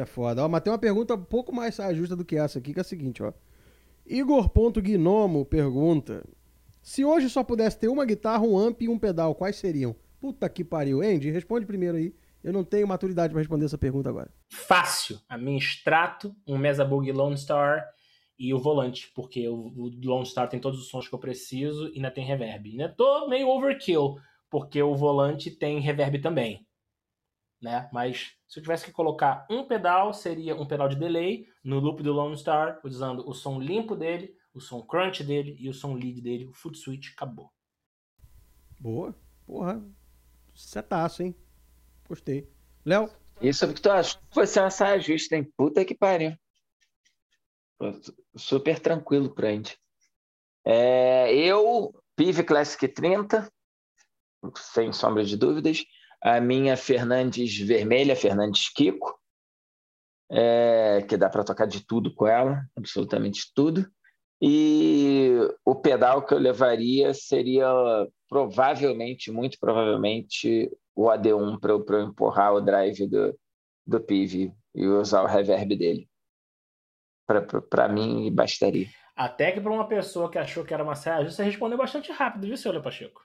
Essa é foda. Ó, mas tem uma pergunta um pouco mais justa do que essa aqui, que é a seguinte, ó. Igor.gnomo pergunta: Se hoje só pudesse ter uma guitarra, um amp e um pedal, quais seriam? Puta que pariu. Andy, responde primeiro aí. Eu não tenho maturidade para responder essa pergunta agora. Fácil. A minha extrato, um Mesa Boogie Lone Star e o volante, porque o Lone Star tem todos os sons que eu preciso e ainda tem reverb. Ainda tô meio overkill, porque o volante tem reverb também. Né? Mas se eu tivesse que colocar um pedal, seria um pedal de delay no loop do Lone Star, usando o som limpo dele, o som crunch dele e o som lead dele, o foot switch, acabou. Boa. Porra. Setaço, hein? Gostei. Léo? Isso que tu acha que foi ser uma saia justa, hein? Puta que pariu. Super tranquilo pra gente. É, eu, Pive Classic 30, sem sombra de dúvidas. A minha Fernandes Vermelha, Fernandes Kiko, é, que dá para tocar de tudo com ela, absolutamente tudo. E o pedal que eu levaria seria provavelmente, muito provavelmente, o AD1 para eu empurrar o drive do, do PIV e usar o reverb dele. Para mim, bastaria. Até que para uma pessoa que achou que era uma saia você respondeu bastante rápido, viu, senhor Pacheco?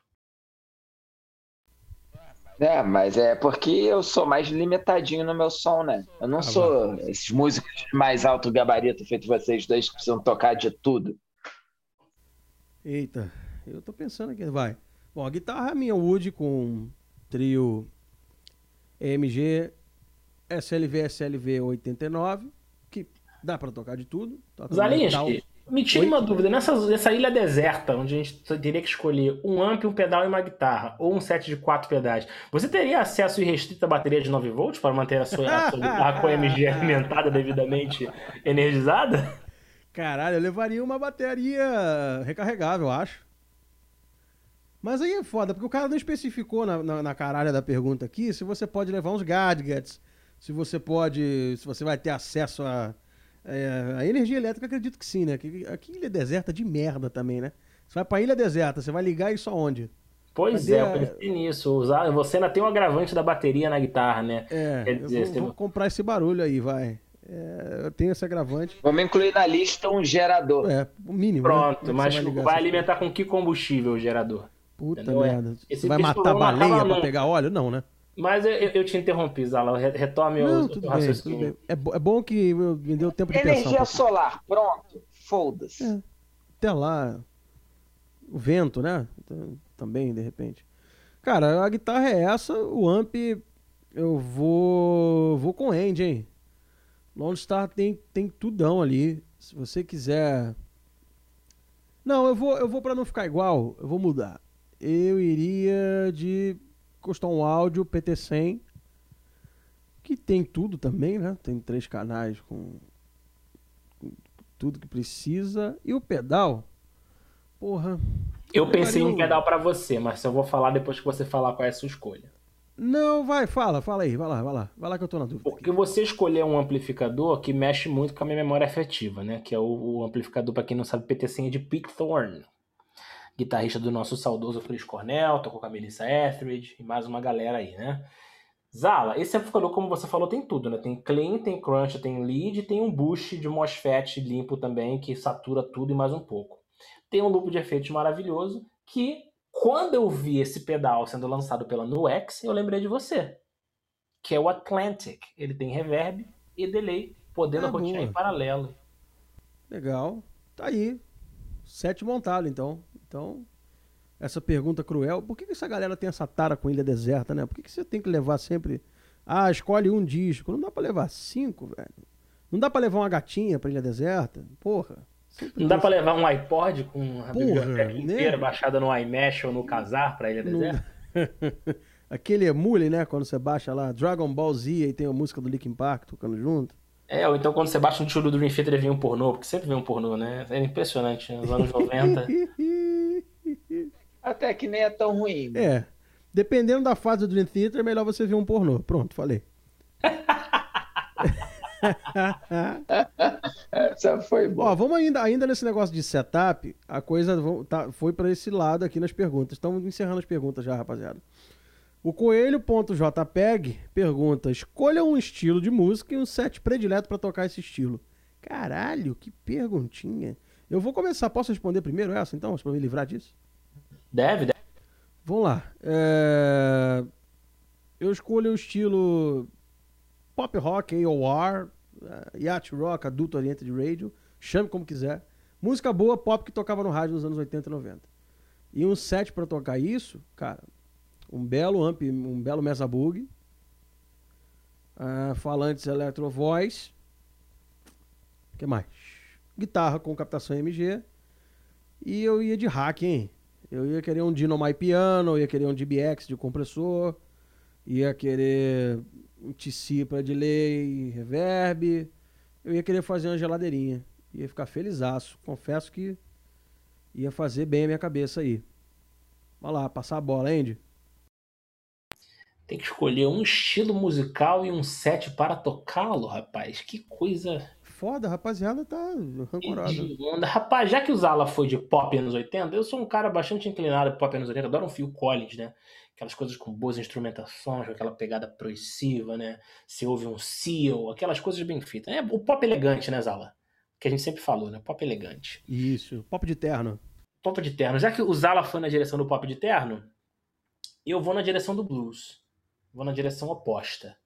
É, mas é porque eu sou mais limitadinho no meu som, né? Eu não ah, sou esses músicos de mais alto gabarito, feito vocês dois, que precisam tocar de tudo. Eita, eu tô pensando aqui, vai. Bom, a guitarra é minha Wood com trio EMG SLV SLV 89, que dá para tocar de tudo. Zalinski, me tira uma dúvida, nessa, nessa ilha deserta, onde a gente teria que escolher um amp, um pedal e uma guitarra, ou um set de quatro pedais, você teria acesso irrestrito à bateria de 9 volts para manter a sua, a sua guitarra com a MG alimentada devidamente energizada? Caralho, eu levaria uma bateria recarregável, acho. Mas aí é foda, porque o cara não especificou na, na, na caralha da pergunta aqui se você pode levar uns gadgets, se você pode. se você vai ter acesso a é, a energia elétrica, acredito que sim, né? Aqui, aqui ilha deserta de merda também, né? Você vai pra ilha deserta, você vai ligar isso aonde? Pois Cadê é, eu pensei nisso. Usar, você ainda tem o um agravante da bateria na guitarra, né? É, Quer dizer, eu vou, vou comprar esse barulho aí, vai. É, eu tenho esse agravante. Vamos incluir na lista um gerador. É, o mínimo. Né? Pronto, né? mas vai, vai alimentar com que combustível o gerador? Puta Entendeu? merda. Esse você vai matar baleia pra pegar óleo? Não, né? Mas eu, eu te interrompi, Zala. Retome Não, o, tudo bem, tudo bem. É, é bom que me deu tempo de Energia pensar. Energia solar, pronto. Foda-se. É, até lá. O vento, né? Também, de repente. Cara, a guitarra é essa, o amp eu vou vou com End, hein? Lone Star tem tem tudão ali. Se você quiser Não, eu vou eu vou para não ficar igual, eu vou mudar. Eu iria de custar um áudio PT100, que tem tudo também, né? Tem três canais com, com tudo que precisa. E o pedal, porra. Eu pensei em um pedal para você, mas eu vou falar depois que você falar qual é a sua escolha. Não, vai, fala, fala aí, vai lá, vai lá, vai lá que eu tô na dúvida. Porque aqui. você escolheu um amplificador que mexe muito com a minha memória afetiva, né? Que é o, o amplificador, para quem não sabe, PT100 é de Pete Thorne guitarrista do nosso saudoso Chris Cornell, tocou com a Melissa Etheridge e mais uma galera aí, né? Zala, esse amplificador, como você falou, tem tudo, né? Tem clean, tem crunch, tem lead, tem um boost de MOSFET limpo também, que satura tudo e mais um pouco. Tem um loop de efeitos maravilhoso que, quando eu vi esse pedal sendo lançado pela Nuex, eu lembrei de você, que é o Atlantic. Ele tem reverb e delay, podendo ah, rotear em paralelo. Legal. Tá aí. Sete montado, então. Então, essa pergunta cruel, por que, que essa galera tem essa tara com ilha deserta, né? Por que, que você tem que levar sempre. Ah, escolhe um disco. Não dá pra levar cinco, velho. Não dá pra levar uma gatinha pra ilha deserta? Porra. Não dá pra levar um iPod com a biblioteca né? inteira baixada no iMesh ou no Casar pra ilha deserta? Aquele emule, né? Quando você baixa lá Dragon Ball Z e tem a música do Linkin Park tocando junto. É, ou então quando você baixa um tiro do Dream Theater vem um pornô, porque sempre vem um pornô, né? É impressionante, nos anos 90. Até que nem é tão ruim. Né? É. Dependendo da fase do Dream Theater, é melhor você ver um pornô. Pronto, falei. Essa foi boa. Ó, vamos ainda, ainda nesse negócio de setup, a coisa tá, foi para esse lado aqui nas perguntas. Estamos encerrando as perguntas já, rapaziada. O Coelho.jpeg pergunta: escolha um estilo de música e um set predileto para tocar esse estilo. Caralho, que perguntinha. Eu vou começar. Posso responder primeiro essa, então? Para me livrar disso? Deve, deve. Vamos lá. É... Eu escolho o estilo pop rock, AOR, uh, yacht rock, adulto oriented radio, chame como quiser. Música boa, pop que tocava no rádio nos anos 80 e 90. E um set para tocar isso, cara, um belo amp, um belo Mesa Bug, uh, falantes Electro Voice, que mais? Guitarra com captação MG. E eu ia de hack, hein? Eu ia querer um Dynamo Piano, eu ia querer um DBX de compressor, ia querer um TC para delay, reverb. Eu ia querer fazer uma geladeirinha. Ia ficar felizaço. Confesso que ia fazer bem a minha cabeça aí. Vai lá, passar a bola, Andy. Tem que escolher um estilo musical e um set para tocá-lo, rapaz. Que coisa. Foda, a rapaziada tá rancorosa. Rapaz, já que o Zala foi de pop anos 80, eu sou um cara bastante inclinado para pop anos 80. Adoro um Phil Collins, né? Aquelas coisas com boas instrumentações, com aquela pegada progressiva, né? Se ouve um seal, aquelas coisas bem feitas. É o pop elegante, né, Zala? Que a gente sempre falou, né? Pop elegante. Isso, pop de terno. Pop de terno. Já que o Zala foi na direção do pop de terno, eu vou na direção do blues vou na direção oposta.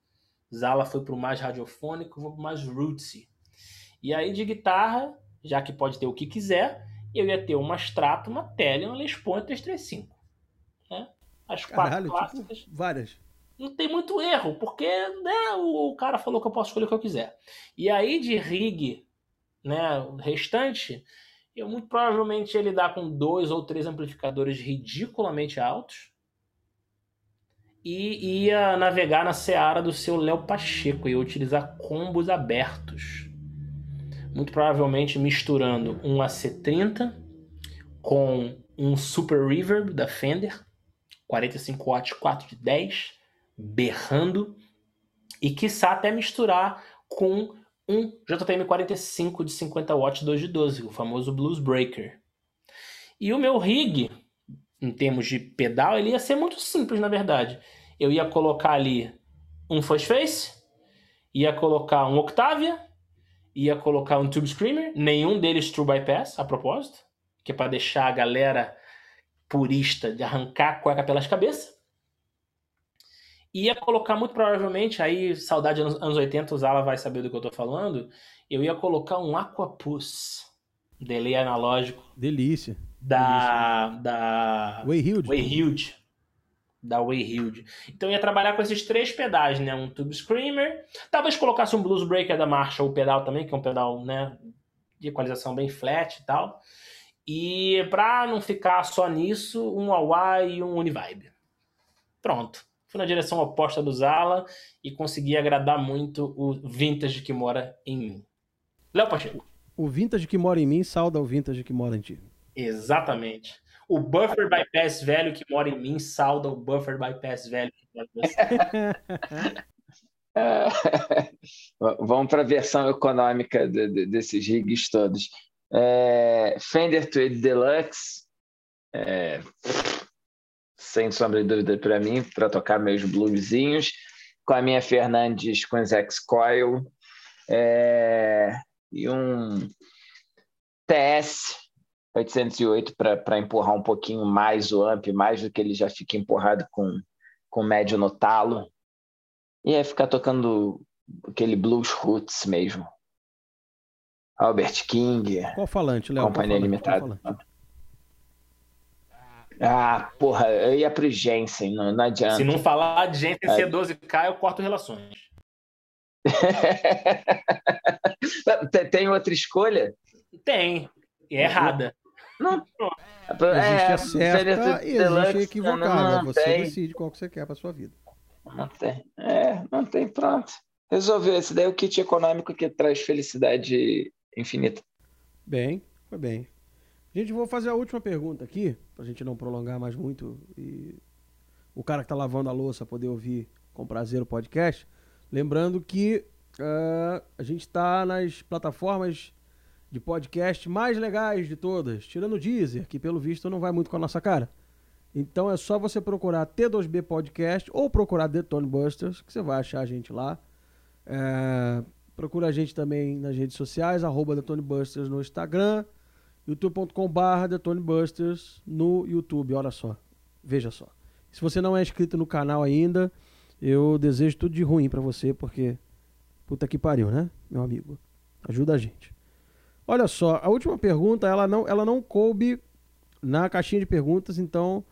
Zala foi para o mais radiofônico, vou para o mais rootsy. E aí de guitarra, já que pode ter o que quiser, eu ia ter uma Strato, uma Tele, uma Les Paul 335. Né? As quatro Caralho, tipo, clássicas. Tipo, várias. Não tem muito erro, porque né, o cara falou que eu posso escolher o que eu quiser. E aí de rig, né, o restante, eu muito provavelmente ele dá com dois ou três amplificadores ridiculamente altos e ia navegar na seara do seu Léo Pacheco e utilizar combos abertos. Muito provavelmente misturando um AC30 com um Super Reverb da Fender, 45 watts 4 de 10, berrando, e quiçá até misturar com um JTM 45 de 50 watts 2 de 12, o famoso Blues Breaker. E o meu rig, em termos de pedal, ele ia ser muito simples, na verdade. Eu ia colocar ali um Fuzz Face, ia colocar um Octavia, ia colocar um Tube Screamer, nenhum deles True Bypass, a propósito, que é para deixar a galera purista de arrancar a cueca pelas cabeças. Ia colocar muito provavelmente, aí saudade anos, anos 80, o Zala vai saber do que eu tô falando, eu ia colocar um Aquapus, delay analógico. Delícia. Da. Delícia. Da. Wayhield. Wayhield. Da Wayhield. Então ia trabalhar com esses três pedais, né? Um Tube Screamer. Talvez colocasse um Blues Breaker da Marshall, o pedal também, que é um pedal, né? De equalização bem flat e tal. E para não ficar só nisso, um Awa e um Univibe. Pronto. Fui na direção oposta do Zala e consegui agradar muito o vintage que mora em mim. Léo Pacheco. O vintage que mora em mim sauda o vintage que mora em ti. Exatamente. O buffer bypass velho que mora em mim sauda o buffer bypass velho que mora em você. Vamos para a versão econômica de, de, desses rigs todos. É, Fender Tweed Deluxe, é, sem sombra de dúvida para mim, para tocar meus bluesinhos, com a minha Fernandes com X Coil é, e um TS 808 para empurrar um pouquinho mais o amp, mais do que ele já fica empurrado com, com médio no talo. E é ficar tocando aquele blues roots mesmo. Albert King. Qual falante, Léo? Companhia Limitada. Ah, porra, eu ia pro Jensen, não, não adianta. Se não falar de Jensen é. C12K, eu corto relações. Tem outra escolha? Tem. E é errada. Não. É, existe a certa e existe a equivocada. Você tem. decide qual que você quer para sua vida. Não tem. É, não tem, pronto. Resolveu. Esse daí é o kit econômico que traz felicidade infinita. Bem, foi bem. Gente, vou fazer a última pergunta aqui, pra gente não prolongar mais muito e o cara que tá lavando a louça poder ouvir com prazer o podcast. Lembrando que uh, a gente está nas plataformas de podcast mais legais de todas, tirando o Deezer, que pelo visto não vai muito com a nossa cara. Então é só você procurar T2B Podcast ou procurar Detone Busters, que você vai achar a gente lá. É, procura a gente também nas redes sociais, arroba Detone Busters no Instagram, youtube.com.br Detone Busters no YouTube. Olha só, veja só. Se você não é inscrito no canal ainda, eu desejo tudo de ruim para você, porque puta que pariu, né, meu amigo? Ajuda a gente. Olha só, a última pergunta, ela não, ela não coube na caixinha de perguntas, então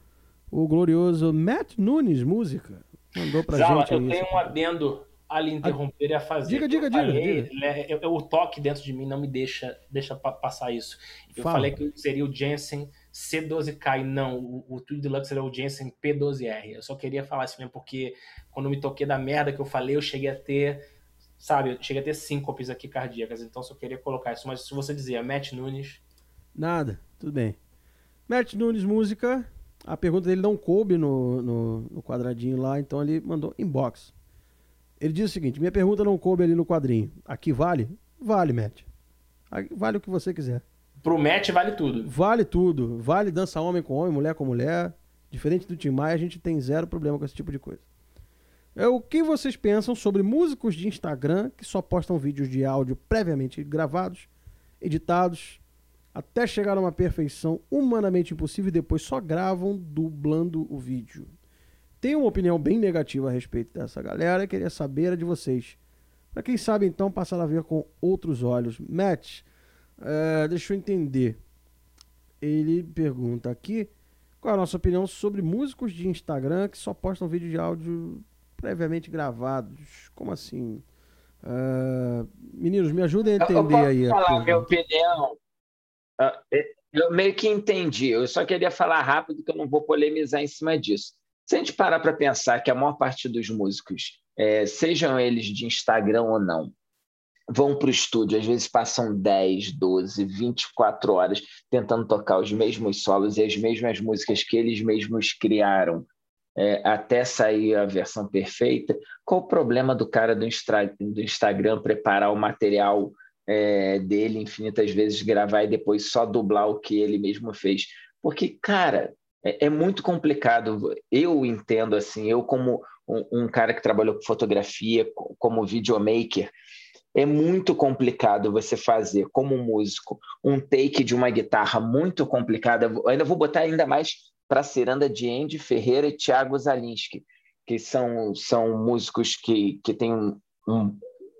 o glorioso Matt Nunes, música, mandou pra Zala, gente. eu isso. tenho um adendo a lhe interromper e a fazer. Diga, diga, diga, falei, diga. né, eu- eu- o toque dentro de mim não me deixa, deixa pa- passar isso. Eu Fala. falei que seria o Jensen C12K e não, o, o Tweed Deluxe era o Jensen P12R. Eu só queria falar isso mesmo porque quando me toquei da merda que eu falei, eu cheguei a ter, sabe, cheguei a ter síncopes aqui cardíacas, então só queria colocar isso. Mas se você dizia Matt Nunes, Nada, tudo bem. Matt Nunes, música. A pergunta dele não coube no, no, no quadradinho lá, então ele mandou inbox. Ele diz o seguinte: minha pergunta não coube ali no quadrinho. Aqui vale? Vale, Matt. Aqui Vale o que você quiser. pro Matt vale tudo. Vale tudo. Vale dança homem com homem, mulher com mulher. Diferente do Tim Maia, a gente tem zero problema com esse tipo de coisa. É, o que vocês pensam sobre músicos de Instagram que só postam vídeos de áudio previamente gravados, editados, até chegar a uma perfeição humanamente impossível e depois só gravam dublando o vídeo? Tenho uma opinião bem negativa a respeito dessa galera e queria saber a de vocês. Pra quem sabe, então, passar a ver com outros olhos. Matt, é, deixa eu entender. Ele pergunta aqui qual é a nossa opinião sobre músicos de Instagram que só postam vídeo de áudio previamente gravados. Como assim? Ah, meninos, me ajudem a Eu- eu entender posso aí. falar a minha opinião. Ah, é, Eu meio que entendi. Eu só queria falar rápido que eu não vou polemizar em cima disso. Se a gente parar para pensar que a maior parte dos músicos, eh, sejam eles de Instagram ou não, vão para o estúdio, às vezes passam 10, 12, 24 horas tentando tocar os mesmos solos e as mesmas músicas que eles mesmos criaram eh, até sair a versão perfeita. Qual o problema do cara do, Instra- do Instagram preparar o material é, dele infinitas vezes, gravar e depois só dublar o que ele mesmo fez. Porque, cara, é, é muito complicado. Eu entendo assim, eu como um, um cara que trabalhou com fotografia, co- como videomaker, é muito complicado você fazer, como músico, um take de uma guitarra muito complicada. Eu ainda vou botar ainda mais para a ciranda de Andy Ferreira e Thiago Zalinski, que são, são músicos que, que têm um, um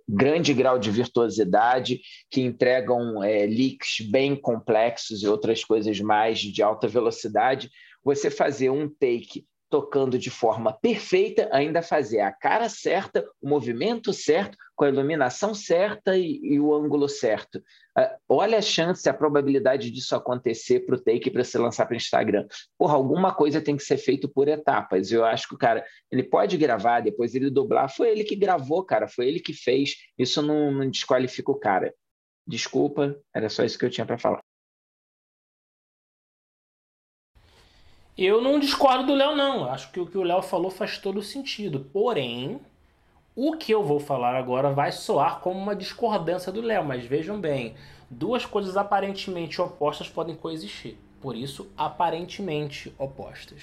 grande grau de virtuosidade, que entregam é, leaks bem complexos e outras coisas mais de alta velocidade. Você fazer um take tocando de forma perfeita, ainda fazer a cara certa, o movimento certo, com a iluminação certa e, e o ângulo certo. Uh, olha a chance, a probabilidade disso acontecer para o take para se lançar para o Instagram. Porra, alguma coisa tem que ser feito por etapas. Eu acho que o cara, ele pode gravar, depois ele dublar. Foi ele que gravou, cara, foi ele que fez. Isso não, não desqualifica o cara. Desculpa, era só isso que eu tinha para falar. Eu não discordo do Léo, não. Acho que o que o Léo falou faz todo sentido. Porém, o que eu vou falar agora vai soar como uma discordância do Léo, mas vejam bem, duas coisas aparentemente opostas podem coexistir. Por isso, aparentemente opostas.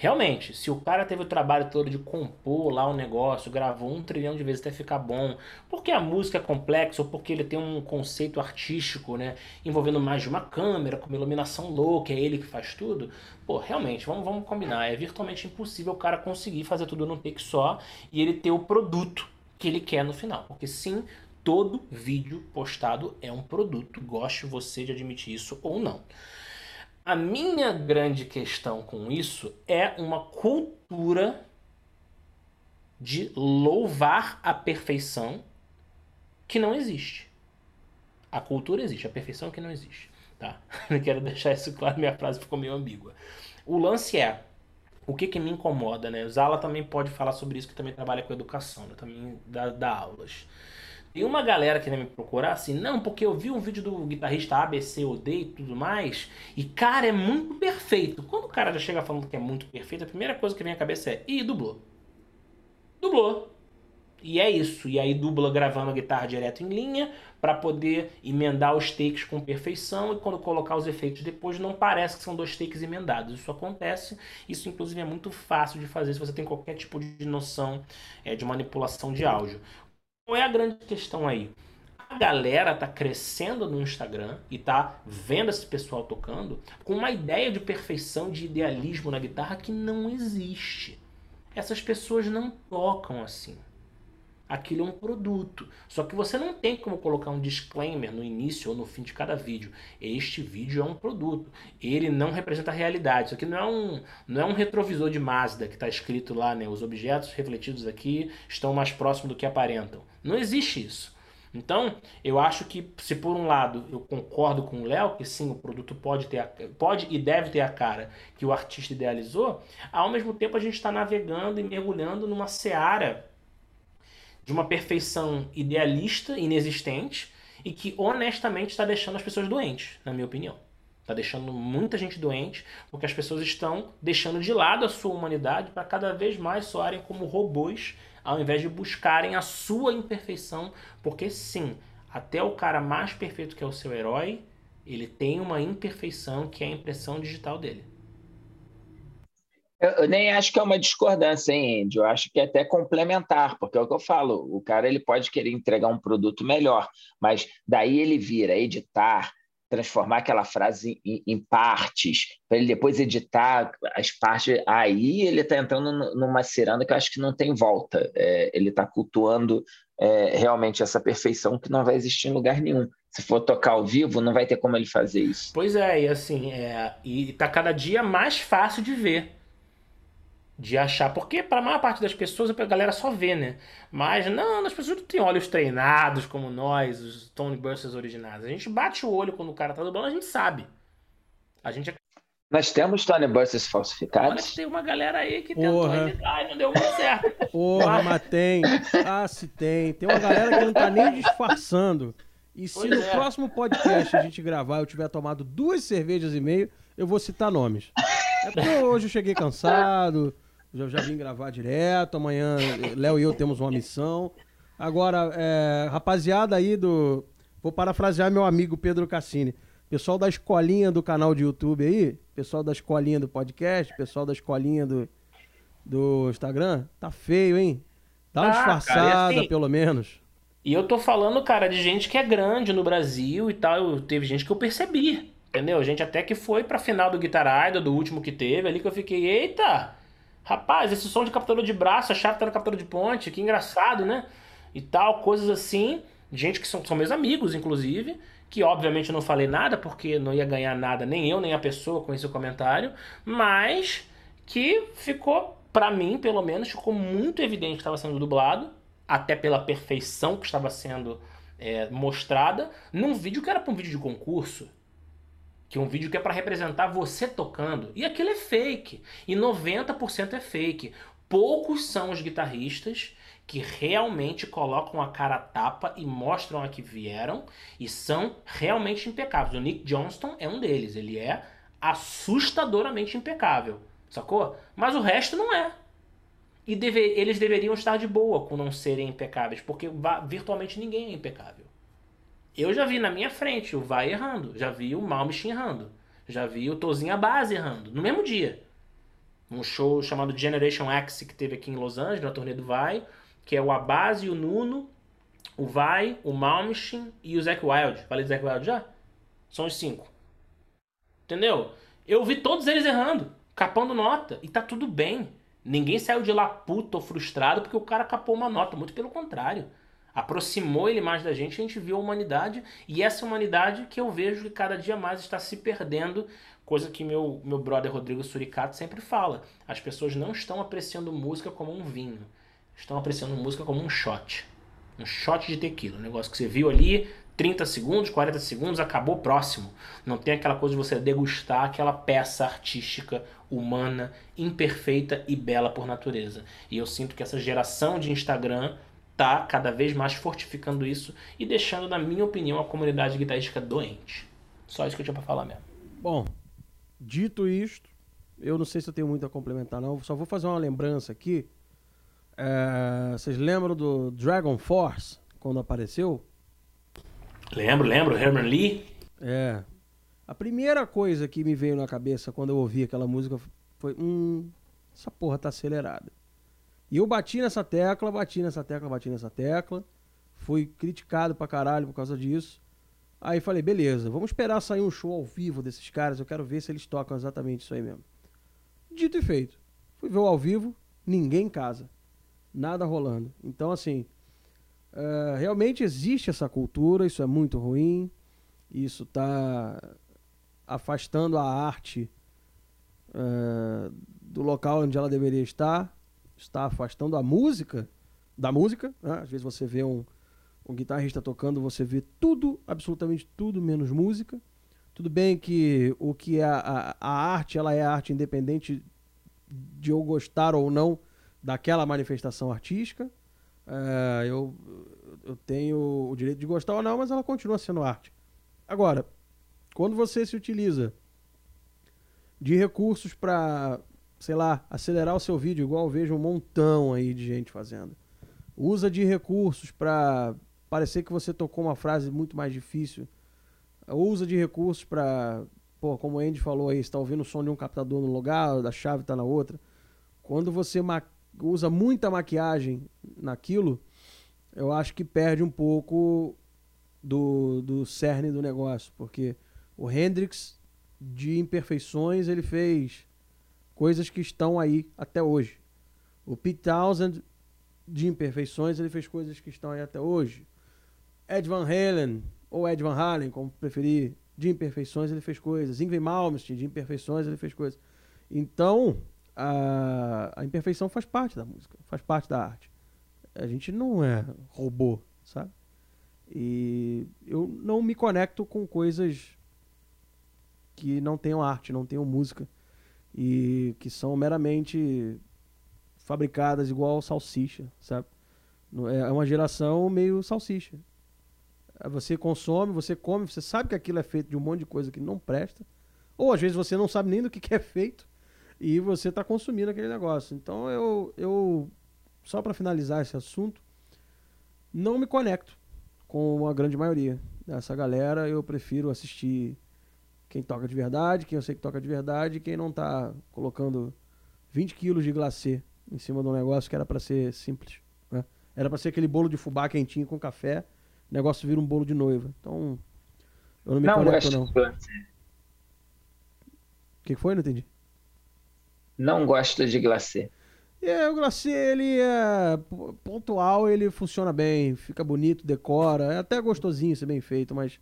Realmente, se o cara teve o trabalho todo de compor lá um negócio, gravou um trilhão de vezes até ficar bom, porque a música é complexa ou porque ele tem um conceito artístico, né, envolvendo mais de uma câmera, com uma iluminação louca, é ele que faz tudo, pô, realmente, vamos, vamos combinar, é virtualmente impossível o cara conseguir fazer tudo num take só e ele ter o produto que ele quer no final, porque sim, todo vídeo postado é um produto, goste você de admitir isso ou não. A minha grande questão com isso é uma cultura de louvar a perfeição que não existe. A cultura existe, a perfeição que não existe. Tá? Quero deixar isso claro, minha frase ficou meio ambígua. O lance é, o que, que me incomoda, né? O Zala também pode falar sobre isso, que também trabalha com educação, né? também dá, dá aulas. Tem uma galera que vem me procurar assim, não, porque eu vi um vídeo do guitarrista ABC, D e tudo mais, e cara, é muito perfeito. Quando o cara já chega falando que é muito perfeito, a primeira coisa que vem à cabeça é, ih, dublou. Dublou. E é isso. E aí dubla gravando a guitarra direto em linha para poder emendar os takes com perfeição e quando colocar os efeitos depois não parece que são dois takes emendados. Isso acontece. Isso inclusive é muito fácil de fazer se você tem qualquer tipo de noção é, de manipulação de áudio. Qual é a grande questão aí? A galera tá crescendo no Instagram e tá vendo esse pessoal tocando com uma ideia de perfeição, de idealismo na guitarra que não existe. Essas pessoas não tocam assim aquilo é um produto. Só que você não tem como colocar um disclaimer no início ou no fim de cada vídeo. Este vídeo é um produto. Ele não representa a realidade. Isso aqui não é um, não é um retrovisor de Mazda que está escrito lá, né? Os objetos refletidos aqui estão mais próximos do que aparentam. Não existe isso. Então, eu acho que se por um lado eu concordo com o Léo que sim, o produto pode ter a, pode e deve ter a cara que o artista idealizou, ao mesmo tempo a gente está navegando e mergulhando numa seara de uma perfeição idealista, inexistente, e que honestamente está deixando as pessoas doentes, na minha opinião. Está deixando muita gente doente, porque as pessoas estão deixando de lado a sua humanidade para cada vez mais soarem como robôs, ao invés de buscarem a sua imperfeição, porque sim, até o cara mais perfeito que é o seu herói, ele tem uma imperfeição que é a impressão digital dele. Eu, eu, nem acho que é uma discordância, hein, Andy? Eu acho que é até complementar, porque é o que eu falo, o cara ele pode querer entregar um produto melhor, mas daí ele vira editar, transformar aquela frase em, em partes, para ele depois editar as partes. Aí ele está entrando numa ciranda que eu acho que não tem volta. É, ele está cultuando é, realmente essa perfeição que não vai existir em lugar nenhum. Se for tocar ao vivo, não vai ter como ele fazer isso. Pois é, e assim, é, e tá cada dia mais fácil de ver de achar, porque para a maior parte das pessoas a galera só vê, né? Mas não, as pessoas não têm olhos treinados como nós, os Tony Busters originais. A gente bate o olho quando o cara tá dublando, a gente sabe. A gente nós temos Tony Busters falsificados? Mas tem uma galera aí que tentou editar e não deu muito certo. Porra, mas tem. Ah, se tem. Tem uma galera que não tá nem disfarçando. E se pois no é. próximo podcast a gente gravar eu tiver tomado duas cervejas e meio, eu vou citar nomes. É porque hoje eu cheguei cansado, já, já vim gravar direto. Amanhã, Léo e eu temos uma missão. Agora, é, rapaziada aí do. Vou parafrasear meu amigo Pedro Cassini. Pessoal da escolinha do canal de YouTube aí, pessoal da escolinha do podcast, pessoal da escolinha do, do Instagram, tá feio, hein? Dá uma ah, disfarçada, cara, assim, pelo menos. E eu tô falando, cara, de gente que é grande no Brasil e tal. Teve gente que eu percebi, entendeu? Gente até que foi pra final do Guitar Idol, do último que teve, ali que eu fiquei, eita! Rapaz, esse som de captador de braço, a chave tá no captador de ponte, que engraçado, né? E tal, coisas assim. Gente que são, são meus amigos, inclusive, que obviamente eu não falei nada, porque não ia ganhar nada, nem eu, nem a pessoa com esse comentário, mas que ficou, para mim, pelo menos, ficou muito evidente que estava sendo dublado, até pela perfeição que estava sendo é, mostrada, num vídeo que era para um vídeo de concurso que é um vídeo que é para representar você tocando. E aquilo é fake. E 90% é fake. Poucos são os guitarristas que realmente colocam a cara a tapa e mostram a que vieram e são realmente impecáveis. O Nick Johnston é um deles. Ele é assustadoramente impecável. Sacou? Mas o resto não é. E deve, eles deveriam estar de boa com não serem impecáveis, porque virtualmente ninguém é impecável. Eu já vi na minha frente o Vai errando, já vi o Malmsteen errando, já vi o Tozinha Base errando, no mesmo dia. Um show chamado Generation X que teve aqui em Los Angeles, na turnê do Vai, que é o Abase, o Nuno, o Vai, o Malmsteen e o Zack Wild. Falei do Zack Wild já? São os cinco. Entendeu? Eu vi todos eles errando, capando nota, e tá tudo bem. Ninguém saiu de lá puto ou frustrado porque o cara capou uma nota, muito pelo contrário aproximou ele mais da gente, a gente viu a humanidade e essa humanidade que eu vejo que cada dia mais está se perdendo, coisa que meu, meu brother Rodrigo Suricato sempre fala. As pessoas não estão apreciando música como um vinho, estão apreciando música como um shot. Um shot de tequila, um negócio que você viu ali, 30 segundos, 40 segundos, acabou próximo. Não tem aquela coisa de você degustar aquela peça artística, humana, imperfeita e bela por natureza. E eu sinto que essa geração de Instagram está cada vez mais fortificando isso e deixando, na minha opinião, a comunidade guitarrística doente. Só isso que eu tinha para falar mesmo. Bom, dito isto, eu não sei se eu tenho muito a complementar, não. Só vou fazer uma lembrança aqui. É, vocês lembram do Dragon Force quando apareceu? Lembro, lembro. Herman Lee. É. A primeira coisa que me veio na cabeça quando eu ouvi aquela música foi: hum, essa porra tá acelerada. E eu bati nessa tecla, bati nessa tecla, bati nessa tecla. Fui criticado pra caralho por causa disso. Aí falei, beleza, vamos esperar sair um show ao vivo desses caras. Eu quero ver se eles tocam exatamente isso aí mesmo. Dito e feito. Fui ver o ao vivo, ninguém em casa. Nada rolando. Então, assim, uh, realmente existe essa cultura, isso é muito ruim. Isso tá afastando a arte uh, do local onde ela deveria estar. Está afastando a música da música. Né? Às vezes você vê um, um guitarrista tocando, você vê tudo, absolutamente tudo, menos música. Tudo bem que o que é a, a arte, ela é arte independente de eu gostar ou não daquela manifestação artística. É, eu, eu tenho o direito de gostar ou não, mas ela continua sendo arte. Agora, quando você se utiliza de recursos para, sei lá, acelerar o seu vídeo, igual eu vejo um montão aí de gente fazendo, usa de recursos para parecer que você tocou uma frase muito mais difícil. Usa de recursos para, pô, como o Andy falou aí, está ouvindo o som de um captador no lugar, da chave está na outra. Quando você usa muita maquiagem naquilo, eu acho que perde um pouco do, do cerne do negócio, porque o Hendrix de imperfeições ele fez coisas que estão aí até hoje. O Pete Townsend de imperfeições ele fez coisas que estão aí até hoje. Ed Van Halen, ou Ed Van Halen, como preferir, de imperfeições ele fez coisas. Ingrid Malmsteen, de imperfeições ele fez coisas. Então, a, a imperfeição faz parte da música, faz parte da arte. A gente não é robô, sabe? E eu não me conecto com coisas que não tenham arte, não tenham música e que são meramente fabricadas igual salsicha, sabe? É uma geração meio salsicha. Você consome, você come, você sabe que aquilo é feito de um monte de coisa que não presta. Ou às vezes você não sabe nem do que, que é feito e você está consumindo aquele negócio. Então eu, eu só para finalizar esse assunto, não me conecto com a grande maioria dessa galera. Eu prefiro assistir quem toca de verdade, quem eu sei que toca de verdade, quem não está colocando 20 quilos de glacê em cima de um negócio que era para ser simples. Né? Era para ser aquele bolo de fubá quentinho com café o negócio vira um bolo de noiva. Então, eu não me não conecto, não. O que, que foi? Não entendi. Não gosto de glacê. É, o glacê, ele é pontual, ele funciona bem, fica bonito, decora, é até gostosinho ser bem feito, mas...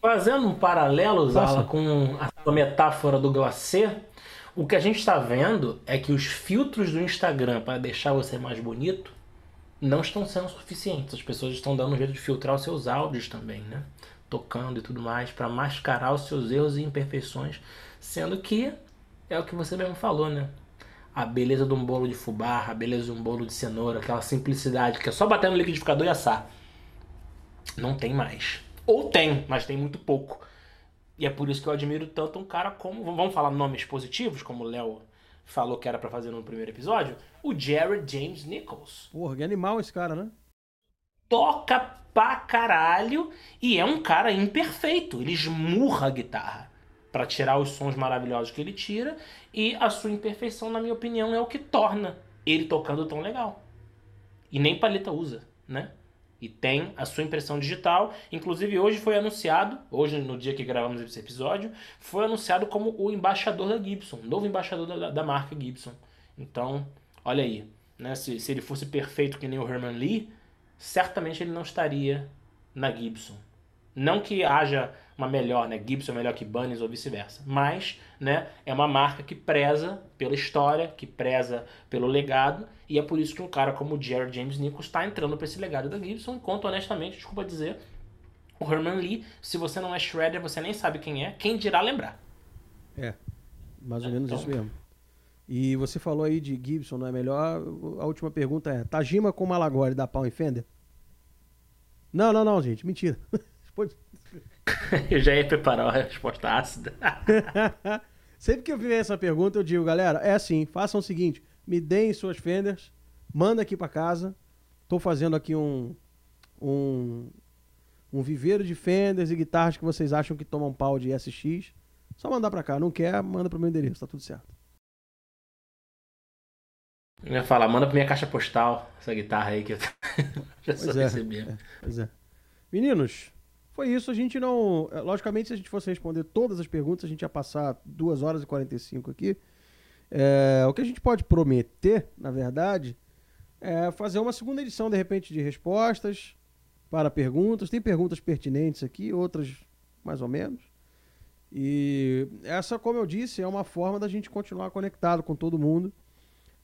Fazendo um paralelo, Zala, com a metáfora do glacê, o que a gente está vendo é que os filtros do Instagram para deixar você mais bonito não estão sendo suficientes. As pessoas estão dando um jeito de filtrar os seus áudios também, né? Tocando e tudo mais, para mascarar os seus erros e imperfeições, sendo que é o que você mesmo falou, né? A beleza de um bolo de fubá, a beleza de um bolo de cenoura, aquela simplicidade que é só bater no liquidificador e assar. Não tem mais. Ou tem, mas tem muito pouco. E é por isso que eu admiro tanto um cara como. Vamos falar nomes positivos, como o Léo falou que era para fazer no primeiro episódio, o Jared James Nichols. Porra, que animal esse cara, né? Toca pra caralho e é um cara imperfeito. Ele esmurra a guitarra para tirar os sons maravilhosos que ele tira e a sua imperfeição, na minha opinião, é o que torna ele tocando tão legal. E nem paleta usa, né? E tem a sua impressão digital. Inclusive, hoje foi anunciado, hoje no dia que gravamos esse episódio, foi anunciado como o embaixador da Gibson, novo embaixador da, da marca Gibson. Então, olha aí, né? se, se ele fosse perfeito que nem o Herman Lee, certamente ele não estaria na Gibson. Não que haja uma melhor, né? Gibson é melhor que Bunnies ou vice-versa. Mas, né, é uma marca que preza pela história, que preza pelo legado, e é por isso que um cara como o Jared James Nichols está entrando para esse legado da Gibson, enquanto honestamente, desculpa dizer, o Herman Lee, se você não é Shredder, você nem sabe quem é, quem dirá lembrar. É, mais ou menos então, isso mesmo. E você falou aí de Gibson, não é melhor? A última pergunta é: Tajima com Malagore dá pau em Fender? Não, não, não, gente, mentira. eu já ia preparar uma resposta ácida. Sempre que eu vi essa pergunta, eu digo, galera, é assim, façam o seguinte, me deem suas fenders, manda aqui para casa. Tô fazendo aqui um, um, um viveiro de fenders e guitarras que vocês acham que tomam pau de SX. Só mandar para cá. Não quer, manda pro meu endereço, tá tudo certo. Eu ia falar, manda pra minha caixa postal essa guitarra aí que eu já só Pois é, recebi. é, pois é. Meninos, foi isso. A gente não. é, Logicamente, se a gente fosse responder todas as perguntas, a gente ia passar 2 horas e 45 aqui. É, o que a gente pode prometer, na verdade, é fazer uma segunda edição, de repente, de respostas para perguntas. Tem perguntas pertinentes aqui, outras mais ou menos. E essa, como eu disse, é uma forma da gente continuar conectado com todo mundo,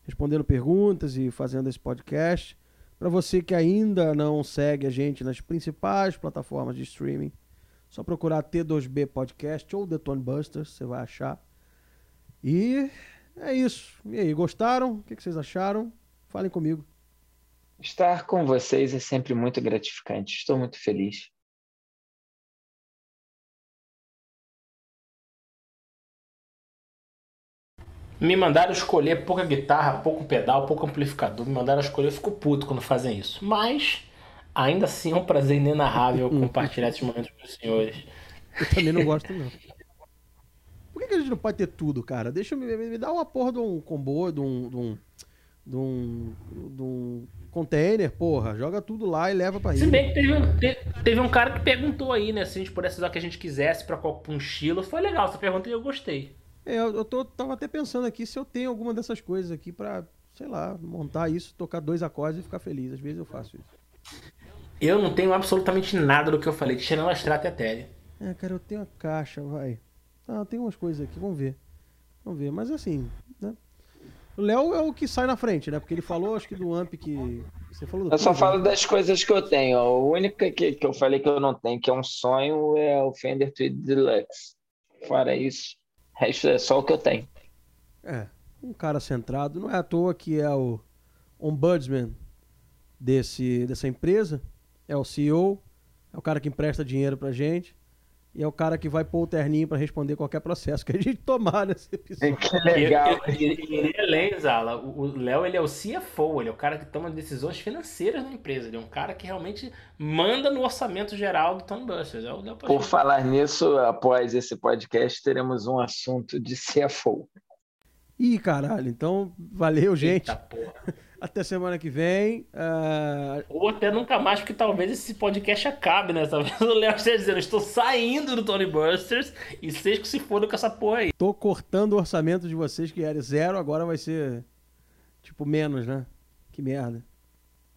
respondendo perguntas e fazendo esse podcast. Para você que ainda não segue a gente nas principais plataformas de streaming, só procurar T2B Podcast ou The Tone Busters, você vai achar. E é isso. E aí, gostaram? O que vocês acharam? Falem comigo. Estar com vocês é sempre muito gratificante. Estou muito feliz. Me mandaram escolher pouca guitarra, pouco pedal, pouco amplificador. Me mandaram escolher, eu fico puto quando fazem isso. Mas, ainda assim, é um prazer inenarrável compartilhar esses momentos com os senhores. Eu também não gosto, não. Por que, que a gente não pode ter tudo, cara? Deixa eu me, me, me dá uma porra de um combo, de um. de um. de um, de um container, porra. Joga tudo lá e leva pra Se Rio. bem que teve um, te- teve um cara que perguntou aí, né? Se a gente pudesse usar o que a gente quisesse pra, qual- pra um estilo. Foi legal essa pergunta e eu gostei. É, eu, eu tô, tava até pensando aqui se eu tenho alguma dessas coisas aqui pra, sei lá, montar isso, tocar dois acordes e ficar feliz. Às vezes eu faço isso. Eu não tenho absolutamente nada do que eu falei, tirando a Strata e a Tele. É, cara, eu tenho a caixa, vai. Ah, tem umas coisas aqui, vamos ver. Vamos ver, mas assim, né? O Léo é o que sai na frente, né? Porque ele falou, acho que do amp que. Você falou do Eu só tudo, falo né? das coisas que eu tenho. O único que, que eu falei que eu não tenho, que é um sonho, é o Fender Tweed Deluxe. Fora isso, o resto é só o que eu tenho. É, um cara centrado. Não é à toa que é o ombudsman desse, dessa empresa. É o CEO. É o cara que empresta dinheiro pra gente. E é o cara que vai pôr o terninho pra responder qualquer processo que a gente tomar nesse episódio. Que legal. E- e- e- Ele é além, Zala. O Léo, ele é o CFO, ele é o cara que toma decisões financeiras na empresa. Ele é um cara que realmente manda no orçamento geral do Tony Busters. É o Léo Por falar nisso, após esse podcast, teremos um assunto de CFO. Ih, caralho. Então, valeu, gente. Eita porra. Até semana que vem. Ah, Ou até nunca mais, porque talvez esse podcast acabe, né? Talvez o Léo esteja dizendo, estou saindo do Tony Busters e vocês que se fodam com essa porra aí. tô cortando o orçamento de vocês, que era zero, agora vai ser tipo menos, né? Que merda.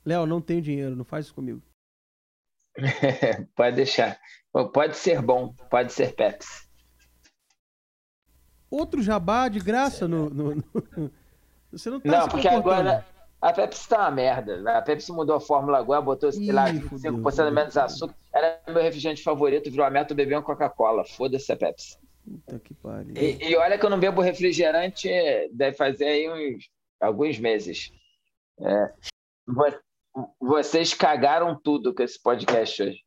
Léo, não tenho dinheiro, não faz isso comigo. pode deixar. Pode ser bom, pode ser Pepsi. Outro jabá de graça no. no- no- Você não tá Não, se porque agora a Pepsi tá uma merda. A Pepsi mudou a fórmula agora, botou, sei lá, Ih, 25% fudeu, menos fudeu. açúcar. Era meu refrigerante favorito, virou a meta, eu bebi uma Coca-Cola. Foda-se a Pepsi. Puta que pariu. E, e olha que eu não bebo refrigerante, deve fazer aí uns alguns meses. É. Vo- Vocês cagaram tudo com esse podcast hoje.